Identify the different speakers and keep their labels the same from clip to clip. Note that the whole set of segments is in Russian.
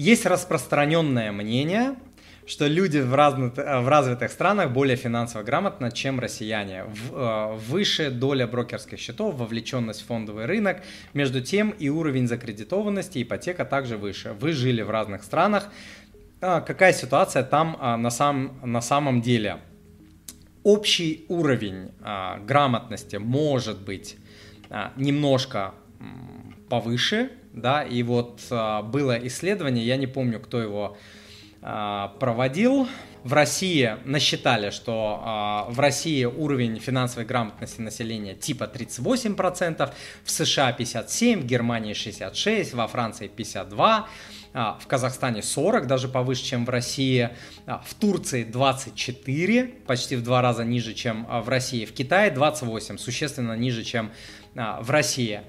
Speaker 1: Есть распространенное мнение, что люди в, разных, в развитых странах более финансово грамотны, чем россияне. В, э, выше доля брокерских счетов, вовлеченность в фондовый рынок. Между тем и уровень закредитованности, ипотека также выше. Вы жили в разных странах. А, какая ситуация там а, на, сам, на самом деле? Общий уровень а, грамотности может быть немножко повыше, да, и вот было исследование, я не помню, кто его проводил, в России насчитали, что в России уровень финансовой грамотности населения типа 38%, в США 57%, в Германии 66%, во Франции 52%, а, в Казахстане 40, даже повыше, чем в России, а, в Турции 24, почти в два раза ниже, чем а, в России, в Китае 28, существенно ниже, чем в России.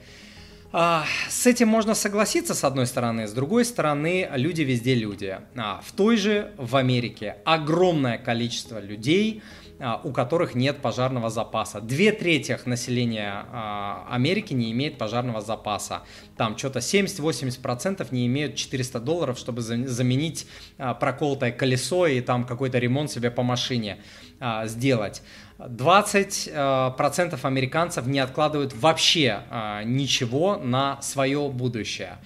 Speaker 1: С этим можно согласиться, с одной стороны, с другой стороны, люди везде люди. В той же, в Америке, огромное количество людей, а, у которых нет пожарного запаса. Две трети населения а, Америки не имеет пожарного запаса. Там что-то 70-80% не имеют 400 долларов, чтобы заменить а, проколотое колесо и там какой-то ремонт себе по машине сделать. 20% американцев не откладывают вообще ничего на свое будущее.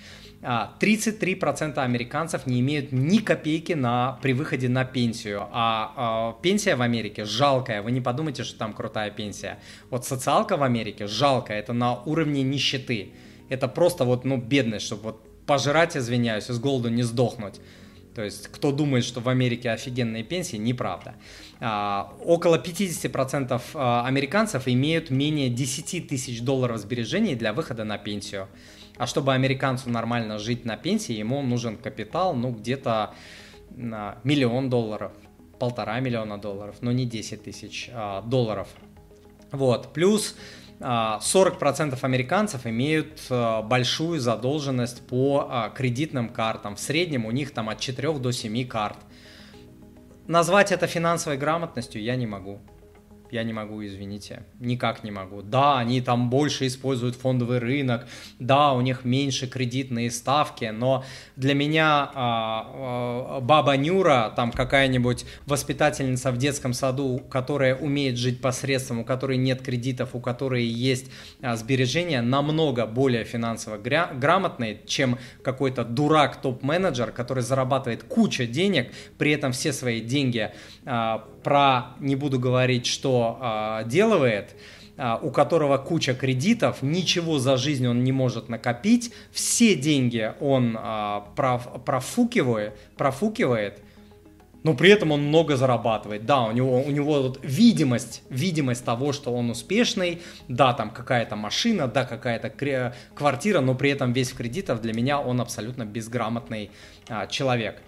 Speaker 1: 33% а, американцев не имеют ни копейки на, при выходе на пенсию, а, а пенсия в Америке жалкая, вы не подумайте, что там крутая пенсия. Вот социалка в Америке жалкая, это на уровне нищеты. Это просто вот, ну, бедность, чтобы вот пожрать, извиняюсь, с голоду не сдохнуть. То есть, кто думает, что в Америке офигенные пенсии, неправда. А, около 50% а, американцев имеют менее 10 тысяч долларов сбережений для выхода на пенсию. А чтобы американцу нормально жить на пенсии, ему нужен капитал, ну, где-то миллион долларов, полтора миллиона долларов, но не 10 тысяч а, долларов. Вот, плюс 40% а, американцев имеют а, большую задолженность по а, кредитным картам. В среднем у них там от 4 до 7 карт. Назвать это финансовой грамотностью я не могу я не могу, извините, никак не могу. Да, они там больше используют фондовый рынок, да, у них меньше кредитные ставки, но для меня а, а, баба Нюра, там какая-нибудь воспитательница в детском саду, которая умеет жить посредством, у которой нет кредитов, у которой есть а, сбережения, намного более финансово грамотные, чем какой-то дурак топ-менеджер, который зарабатывает кучу денег, при этом все свои деньги а, про, не буду говорить, что а, делает, а, у которого куча кредитов, ничего за жизнь он не может накопить, все деньги он а, профукивает, профукивает, но при этом он много зарабатывает. Да, у него, у него вот видимость, видимость того, что он успешный, да, там какая-то машина, да, какая-то квартира, но при этом весь в кредитах, для меня он абсолютно безграмотный а, человек.